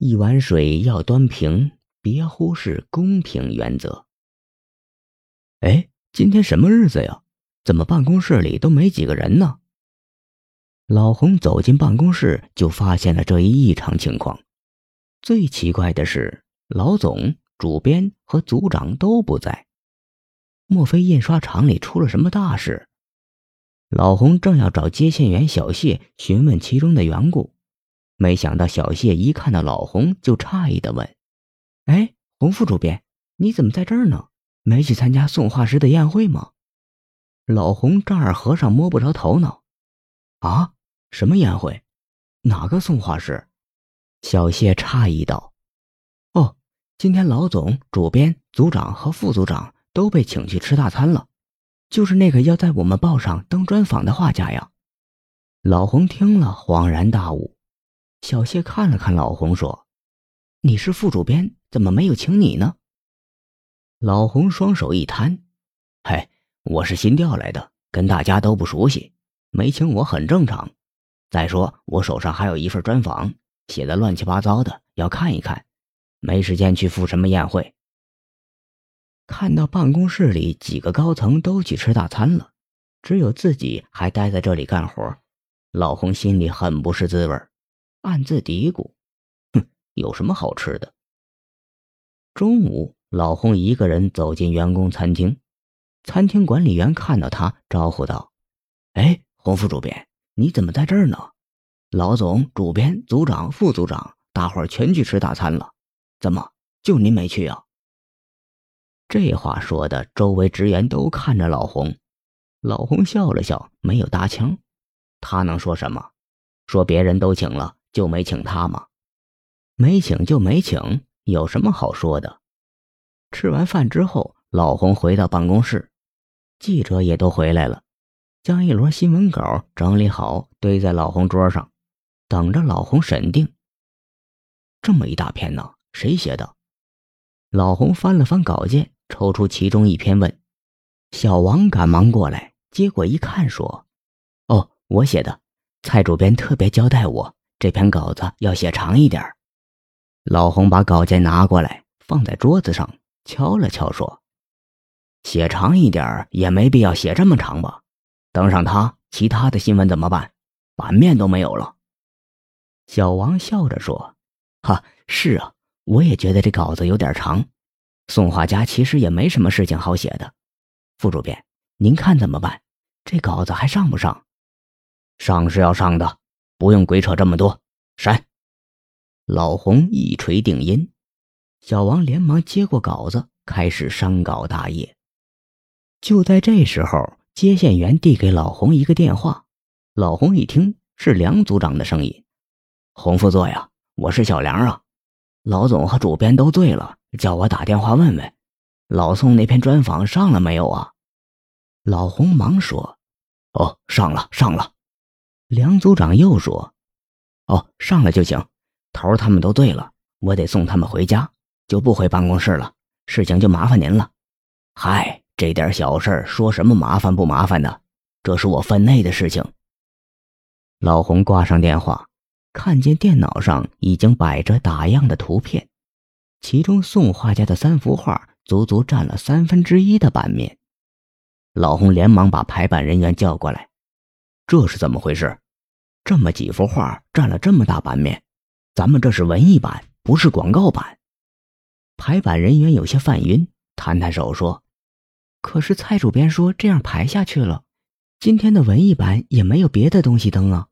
一碗水要端平，别忽视公平原则。哎，今天什么日子呀？怎么办公室里都没几个人呢？老洪走进办公室，就发现了这一异常情况。最奇怪的是，老总、主编和组长都不在。莫非印刷厂里出了什么大事？老洪正要找接线员小谢询问其中的缘故。没想到小谢一看到老洪，就诧异的问：“哎，洪副主编，你怎么在这儿呢？没去参加送画师的宴会吗？”老洪丈二和尚摸不着头脑：“啊，什么宴会？哪个送画师？”小谢诧异道：“哦，今天老总、主编、组长和副组长都被请去吃大餐了，就是那个要在我们报上登专访的画家呀。”老洪听了，恍然大悟。小谢看了看老洪，说：“你是副主编，怎么没有请你呢？”老洪双手一摊：“嘿，我是新调来的，跟大家都不熟悉，没请我很正常。再说我手上还有一份专访，写的乱七八糟的，要看一看，没时间去赴什么宴会。”看到办公室里几个高层都去吃大餐了，只有自己还待在这里干活，老洪心里很不是滋味。暗自嘀咕：“哼，有什么好吃的？”中午，老洪一个人走进员工餐厅，餐厅管理员看到他，招呼道：“哎，洪副主编，你怎么在这儿呢？老总、主编、组长、副组长，大伙儿全去吃大餐了，怎么就您没去啊？”这话说的，周围职员都看着老洪。老洪笑了笑，没有搭腔。他能说什么？说别人都请了。就没请他吗？没请就没请，有什么好说的？吃完饭之后，老洪回到办公室，记者也都回来了，将一摞新闻稿整理好，堆在老洪桌上，等着老洪审定。这么一大篇呢，谁写的？老洪翻了翻稿件，抽出其中一篇问。小王赶忙过来，接过一看，说：“哦，我写的。蔡主编特别交代我。”这篇稿子要写长一点老洪把稿件拿过来，放在桌子上，敲了敲，说：“写长一点也没必要写这么长吧？登上它，其他的新闻怎么办？版面都没有了。”小王笑着说：“哈，是啊，我也觉得这稿子有点长。送画家其实也没什么事情好写的。副主编，您看怎么办？这稿子还上不上？上是要上的。”不用鬼扯这么多，删。老洪一锤定音，小王连忙接过稿子，开始删稿大业。就在这时候，接线员递给老洪一个电话。老洪一听是梁组长的声音：“洪副座呀，我是小梁啊。老总和主编都醉了，叫我打电话问问，老宋那篇专访上了没有啊？”老洪忙说：“哦，上了，上了。”梁组长又说：“哦，上来就行。头儿他们都对了，我得送他们回家，就不回办公室了。事情就麻烦您了。嗨，这点小事说什么麻烦不麻烦的？这是我分内的事情。”老洪挂上电话，看见电脑上已经摆着打样的图片，其中宋画家的三幅画足足占了三分之一的版面。老洪连忙把排版人员叫过来。这是怎么回事？这么几幅画占了这么大版面，咱们这是文艺版，不是广告版。排版人员有些犯晕，摊摊手说：“可是蔡主编说这样排下去了，今天的文艺版也没有别的东西登啊。”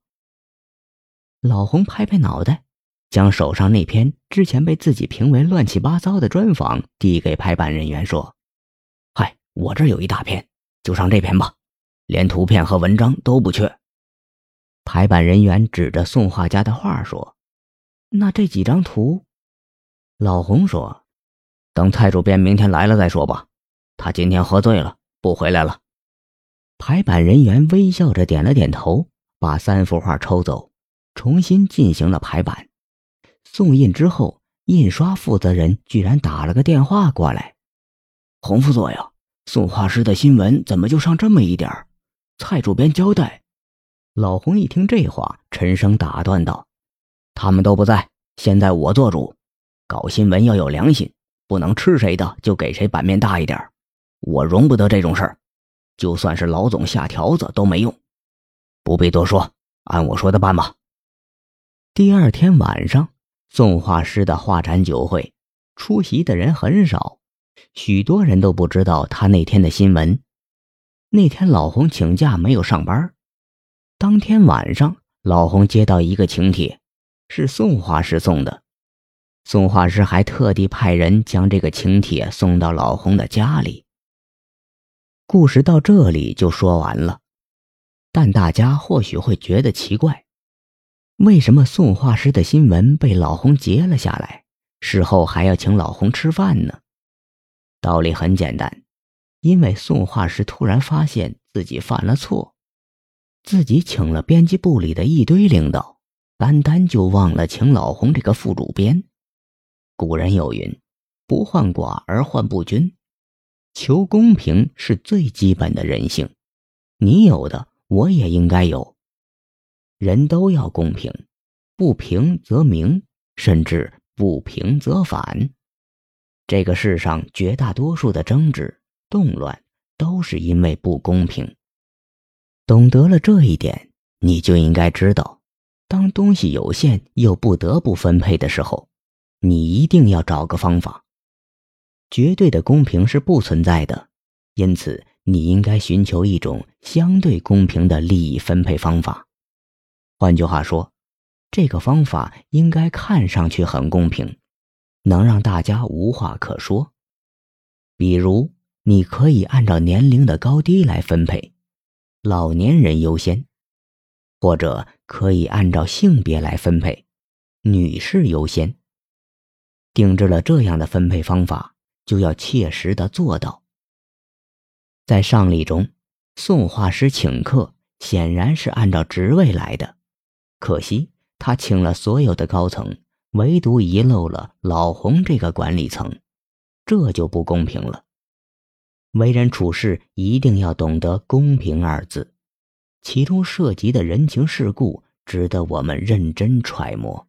老洪拍拍脑袋，将手上那篇之前被自己评为乱七八糟的专访递给排版人员说：“嗨，我这有一大篇，就上这篇吧。”连图片和文章都不缺。排版人员指着宋画家的画说：“那这几张图？”老洪说：“等蔡主编明天来了再说吧。他今天喝醉了，不回来了。”排版人员微笑着点了点头，把三幅画抽走，重新进行了排版。送印之后，印刷负责人居然打了个电话过来：“洪副座呀，宋画师的新闻怎么就上这么一点儿？”蔡主编交代，老洪一听这话，沉声打断道：“他们都不在，现在我做主，搞新闻要有良心，不能吃谁的就给谁版面大一点。我容不得这种事儿，就算是老总下条子都没用。不必多说，按我说的办吧。第二天晚上，宋画师的画展酒会，出席的人很少，许多人都不知道他那天的新闻。那天老洪请假没有上班。当天晚上，老洪接到一个请帖，是宋画师送的。宋画师还特地派人将这个请帖送到老洪的家里。故事到这里就说完了，但大家或许会觉得奇怪：为什么宋画师的新闻被老洪截了下来，事后还要请老洪吃饭呢？道理很简单，因为送画时突然发现自己犯了错。自己请了编辑部里的一堆领导，单单就忘了请老洪这个副主编。古人有云：“不患寡而患不均。”求公平是最基本的人性，你有的我也应该有。人都要公平，不平则鸣，甚至不平则反。这个世上绝大多数的争执、动乱，都是因为不公平。懂得了这一点，你就应该知道，当东西有限又不得不分配的时候，你一定要找个方法。绝对的公平是不存在的，因此你应该寻求一种相对公平的利益分配方法。换句话说，这个方法应该看上去很公平，能让大家无话可说。比如，你可以按照年龄的高低来分配。老年人优先，或者可以按照性别来分配，女士优先。定制了这样的分配方法，就要切实的做到。在上例中，宋画师请客显然是按照职位来的，可惜他请了所有的高层，唯独遗漏了老洪这个管理层，这就不公平了。为人处事一定要懂得“公平”二字，其中涉及的人情世故值得我们认真揣摩。